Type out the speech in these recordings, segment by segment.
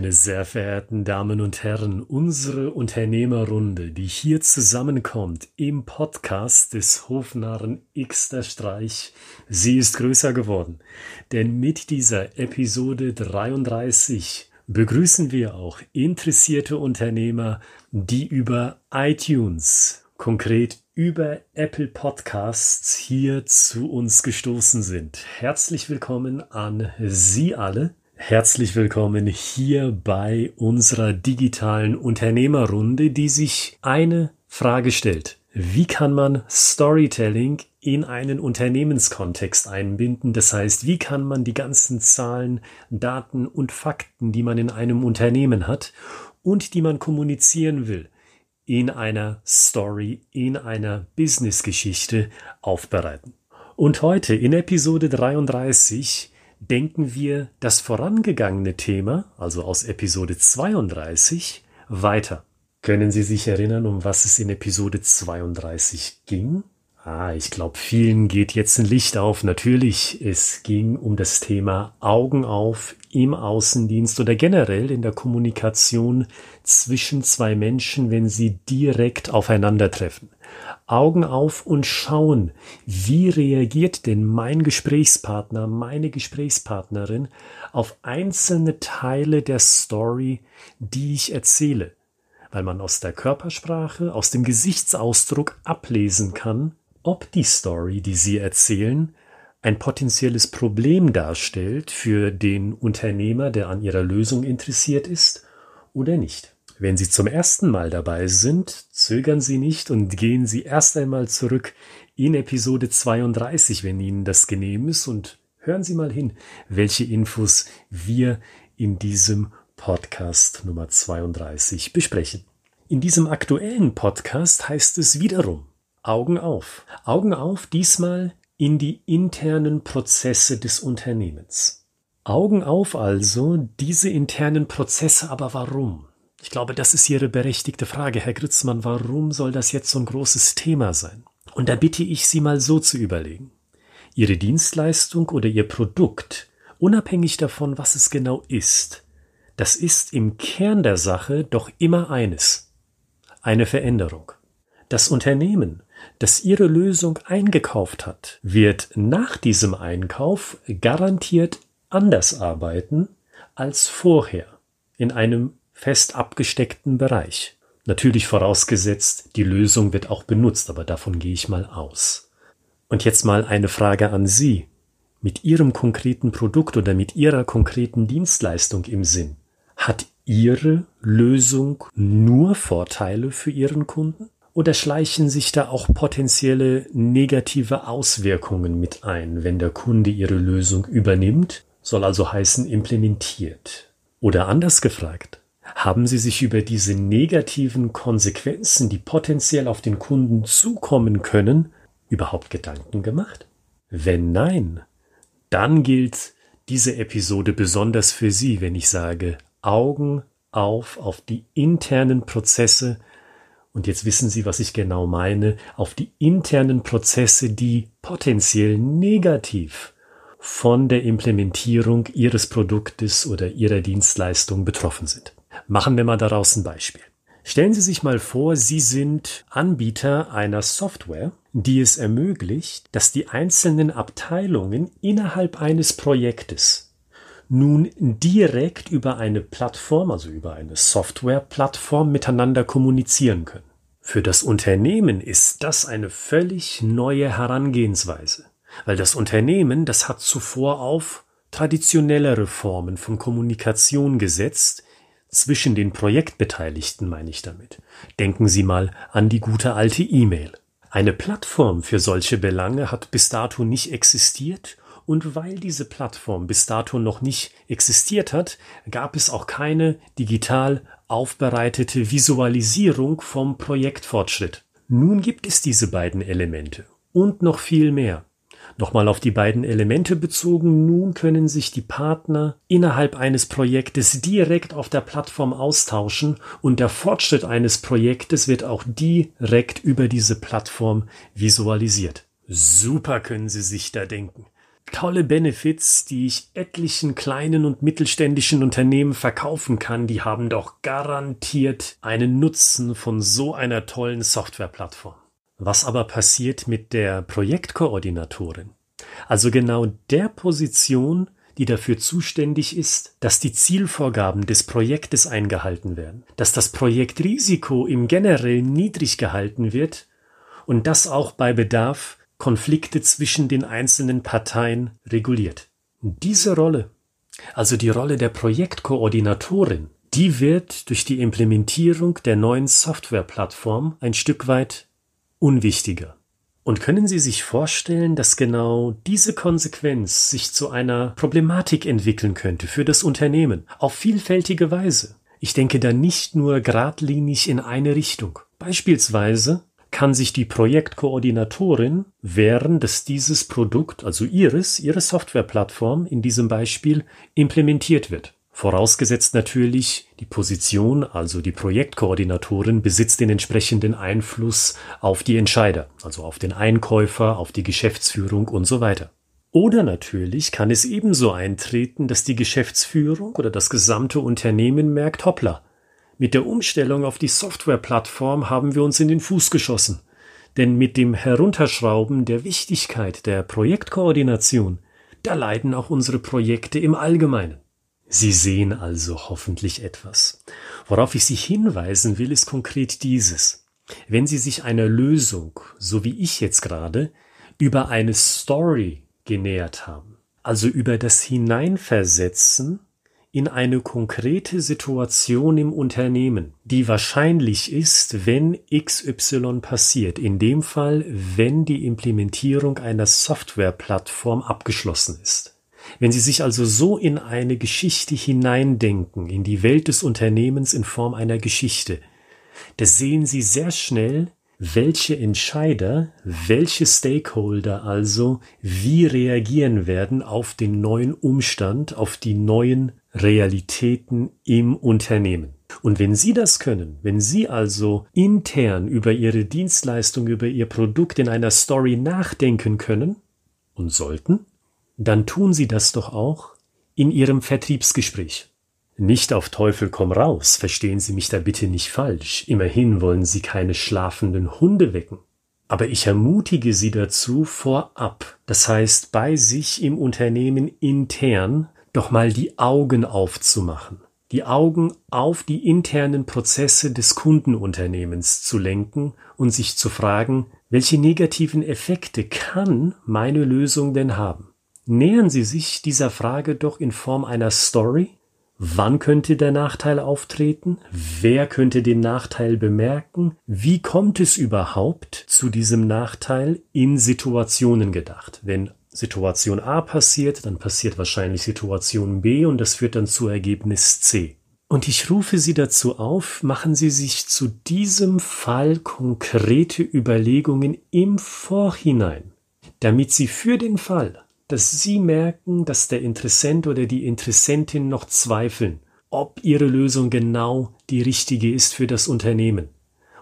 Meine sehr verehrten Damen und Herren, unsere Unternehmerrunde, die hier zusammenkommt im Podcast des Hofnarren Xter Streich, sie ist größer geworden. Denn mit dieser Episode 33 begrüßen wir auch interessierte Unternehmer, die über iTunes, konkret über Apple Podcasts hier zu uns gestoßen sind. Herzlich willkommen an Sie alle. Herzlich willkommen hier bei unserer digitalen Unternehmerrunde, die sich eine Frage stellt. Wie kann man Storytelling in einen Unternehmenskontext einbinden? Das heißt, wie kann man die ganzen Zahlen, Daten und Fakten, die man in einem Unternehmen hat und die man kommunizieren will, in einer Story, in einer Businessgeschichte aufbereiten? Und heute in Episode 33 denken wir das vorangegangene Thema, also aus Episode 32, weiter. Können Sie sich erinnern, um was es in Episode 32 ging? Ah, ich glaube, vielen geht jetzt ein Licht auf. Natürlich, es ging um das Thema Augen auf im Außendienst oder generell in der Kommunikation zwischen zwei Menschen, wenn sie direkt aufeinandertreffen. Augen auf und schauen, wie reagiert denn mein Gesprächspartner, meine Gesprächspartnerin auf einzelne Teile der Story, die ich erzähle, weil man aus der Körpersprache, aus dem Gesichtsausdruck ablesen kann, ob die Story, die Sie erzählen, ein potenzielles Problem darstellt für den Unternehmer, der an Ihrer Lösung interessiert ist, oder nicht. Wenn Sie zum ersten Mal dabei sind, zögern Sie nicht und gehen Sie erst einmal zurück in Episode 32, wenn Ihnen das genehm ist, und hören Sie mal hin, welche Infos wir in diesem Podcast Nummer 32 besprechen. In diesem aktuellen Podcast heißt es wiederum Augen auf. Augen auf diesmal in die internen Prozesse des Unternehmens. Augen auf also diese internen Prozesse, aber warum? Ich glaube, das ist Ihre berechtigte Frage, Herr Gritzmann. Warum soll das jetzt so ein großes Thema sein? Und da bitte ich Sie mal so zu überlegen. Ihre Dienstleistung oder Ihr Produkt, unabhängig davon, was es genau ist, das ist im Kern der Sache doch immer eines. Eine Veränderung. Das Unternehmen, das Ihre Lösung eingekauft hat, wird nach diesem Einkauf garantiert anders arbeiten als vorher in einem fest abgesteckten Bereich. Natürlich vorausgesetzt, die Lösung wird auch benutzt, aber davon gehe ich mal aus. Und jetzt mal eine Frage an Sie. Mit Ihrem konkreten Produkt oder mit Ihrer konkreten Dienstleistung im Sinn, hat Ihre Lösung nur Vorteile für Ihren Kunden? Oder schleichen sich da auch potenzielle negative Auswirkungen mit ein, wenn der Kunde Ihre Lösung übernimmt, soll also heißen implementiert? Oder anders gefragt, haben Sie sich über diese negativen Konsequenzen, die potenziell auf den Kunden zukommen können, überhaupt Gedanken gemacht? Wenn nein, dann gilt diese Episode besonders für Sie, wenn ich sage Augen auf auf die internen Prozesse, und jetzt wissen Sie, was ich genau meine, auf die internen Prozesse, die potenziell negativ von der Implementierung Ihres Produktes oder Ihrer Dienstleistung betroffen sind. Machen wir mal daraus ein Beispiel. Stellen Sie sich mal vor, Sie sind Anbieter einer Software, die es ermöglicht, dass die einzelnen Abteilungen innerhalb eines Projektes nun direkt über eine Plattform, also über eine Softwareplattform miteinander kommunizieren können. Für das Unternehmen ist das eine völlig neue Herangehensweise, weil das Unternehmen, das hat zuvor auf traditionellere Formen von Kommunikation gesetzt, zwischen den Projektbeteiligten meine ich damit. Denken Sie mal an die gute alte E-Mail. Eine Plattform für solche Belange hat bis dato nicht existiert und weil diese Plattform bis dato noch nicht existiert hat, gab es auch keine digital aufbereitete Visualisierung vom Projektfortschritt. Nun gibt es diese beiden Elemente und noch viel mehr. Nochmal auf die beiden Elemente bezogen, nun können sich die Partner innerhalb eines Projektes direkt auf der Plattform austauschen und der Fortschritt eines Projektes wird auch direkt über diese Plattform visualisiert. Super können Sie sich da denken. Tolle Benefits, die ich etlichen kleinen und mittelständischen Unternehmen verkaufen kann, die haben doch garantiert einen Nutzen von so einer tollen Softwareplattform. Was aber passiert mit der Projektkoordinatorin? Also genau der Position, die dafür zuständig ist, dass die Zielvorgaben des Projektes eingehalten werden, dass das Projektrisiko im generell niedrig gehalten wird und das auch bei Bedarf Konflikte zwischen den einzelnen Parteien reguliert. Diese Rolle, also die Rolle der Projektkoordinatorin, die wird durch die Implementierung der neuen Softwareplattform ein Stück weit unwichtiger. Und können Sie sich vorstellen, dass genau diese Konsequenz sich zu einer Problematik entwickeln könnte für das Unternehmen auf vielfältige Weise? Ich denke da nicht nur geradlinig in eine Richtung. Beispielsweise kann sich die Projektkoordinatorin während dass dieses Produkt, also Ihres, Ihre Softwareplattform in diesem Beispiel implementiert wird. Vorausgesetzt natürlich, die Position, also die Projektkoordinatorin, besitzt den entsprechenden Einfluss auf die Entscheider, also auf den Einkäufer, auf die Geschäftsführung und so weiter. Oder natürlich kann es ebenso eintreten, dass die Geschäftsführung oder das gesamte Unternehmen merkt, hoppla, mit der Umstellung auf die Softwareplattform haben wir uns in den Fuß geschossen. Denn mit dem Herunterschrauben der Wichtigkeit der Projektkoordination, da leiden auch unsere Projekte im Allgemeinen. Sie sehen also hoffentlich etwas. Worauf ich Sie hinweisen will, ist konkret dieses. Wenn Sie sich einer Lösung, so wie ich jetzt gerade, über eine Story genähert haben, also über das Hineinversetzen in eine konkrete Situation im Unternehmen, die wahrscheinlich ist, wenn XY passiert. In dem Fall, wenn die Implementierung einer Softwareplattform abgeschlossen ist. Wenn Sie sich also so in eine Geschichte hineindenken, in die Welt des Unternehmens in Form einer Geschichte, da sehen Sie sehr schnell, welche Entscheider, welche Stakeholder also wie reagieren werden auf den neuen Umstand, auf die neuen Realitäten im Unternehmen. Und wenn Sie das können, wenn Sie also intern über Ihre Dienstleistung, über Ihr Produkt in einer Story nachdenken können und sollten, dann tun Sie das doch auch in Ihrem Vertriebsgespräch. Nicht auf Teufel komm raus, verstehen Sie mich da bitte nicht falsch. Immerhin wollen Sie keine schlafenden Hunde wecken. Aber ich ermutige Sie dazu vorab, das heißt bei sich im Unternehmen intern doch mal die Augen aufzumachen, die Augen auf die internen Prozesse des Kundenunternehmens zu lenken und sich zu fragen, welche negativen Effekte kann meine Lösung denn haben? Nähern Sie sich dieser Frage doch in Form einer Story. Wann könnte der Nachteil auftreten? Wer könnte den Nachteil bemerken? Wie kommt es überhaupt zu diesem Nachteil in Situationen gedacht? Wenn Situation A passiert, dann passiert wahrscheinlich Situation B und das führt dann zu Ergebnis C. Und ich rufe Sie dazu auf, machen Sie sich zu diesem Fall konkrete Überlegungen im Vorhinein, damit Sie für den Fall, dass Sie merken, dass der Interessent oder die Interessentin noch zweifeln, ob Ihre Lösung genau die richtige ist für das Unternehmen.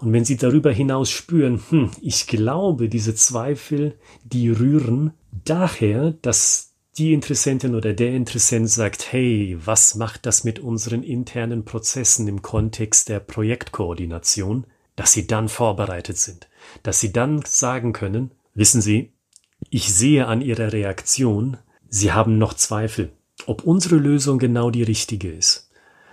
Und wenn Sie darüber hinaus spüren, hm, ich glaube, diese Zweifel, die rühren daher, dass die Interessentin oder der Interessent sagt, hey, was macht das mit unseren internen Prozessen im Kontext der Projektkoordination, dass Sie dann vorbereitet sind, dass Sie dann sagen können, wissen Sie, ich sehe an Ihrer Reaktion, Sie haben noch Zweifel, ob unsere Lösung genau die richtige ist.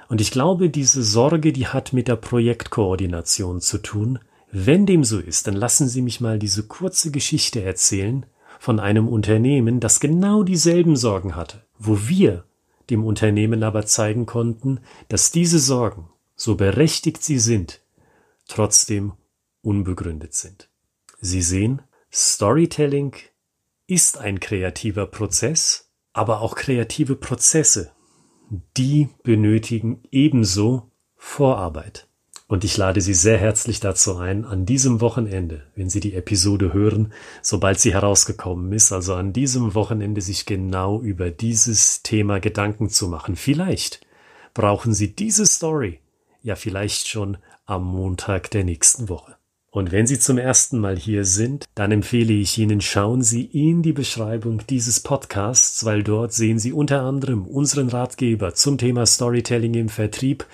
Und ich glaube, diese Sorge, die hat mit der Projektkoordination zu tun. Wenn dem so ist, dann lassen Sie mich mal diese kurze Geschichte erzählen, von einem Unternehmen, das genau dieselben Sorgen hatte, wo wir dem Unternehmen aber zeigen konnten, dass diese Sorgen, so berechtigt sie sind, trotzdem unbegründet sind. Sie sehen, Storytelling ist ein kreativer Prozess, aber auch kreative Prozesse, die benötigen ebenso Vorarbeit. Und ich lade Sie sehr herzlich dazu ein, an diesem Wochenende, wenn Sie die Episode hören, sobald sie herausgekommen ist, also an diesem Wochenende sich genau über dieses Thema Gedanken zu machen. Vielleicht brauchen Sie diese Story ja vielleicht schon am Montag der nächsten Woche. Und wenn Sie zum ersten Mal hier sind, dann empfehle ich Ihnen, schauen Sie in die Beschreibung dieses Podcasts, weil dort sehen Sie unter anderem unseren Ratgeber zum Thema Storytelling im Vertrieb.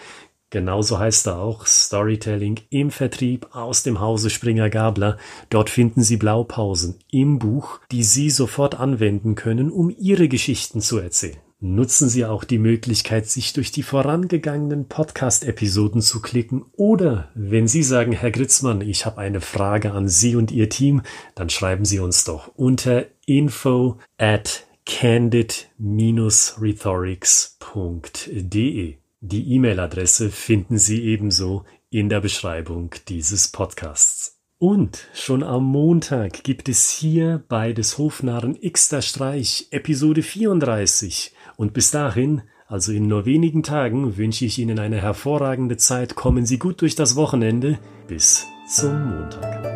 Genauso heißt er auch Storytelling im Vertrieb aus dem Hause Springer Gabler. Dort finden Sie Blaupausen im Buch, die Sie sofort anwenden können, um Ihre Geschichten zu erzählen. Nutzen Sie auch die Möglichkeit, sich durch die vorangegangenen Podcast-Episoden zu klicken oder wenn Sie sagen, Herr Gritzmann, ich habe eine Frage an Sie und Ihr Team, dann schreiben Sie uns doch unter info at candid-rhetorics.de. Die E-Mail-Adresse finden Sie ebenso in der Beschreibung dieses Podcasts. Und schon am Montag gibt es hier bei des Hofnarren Xter Streich Episode 34 und bis dahin, also in nur wenigen Tagen, wünsche ich Ihnen eine hervorragende Zeit. Kommen Sie gut durch das Wochenende. Bis zum Montag.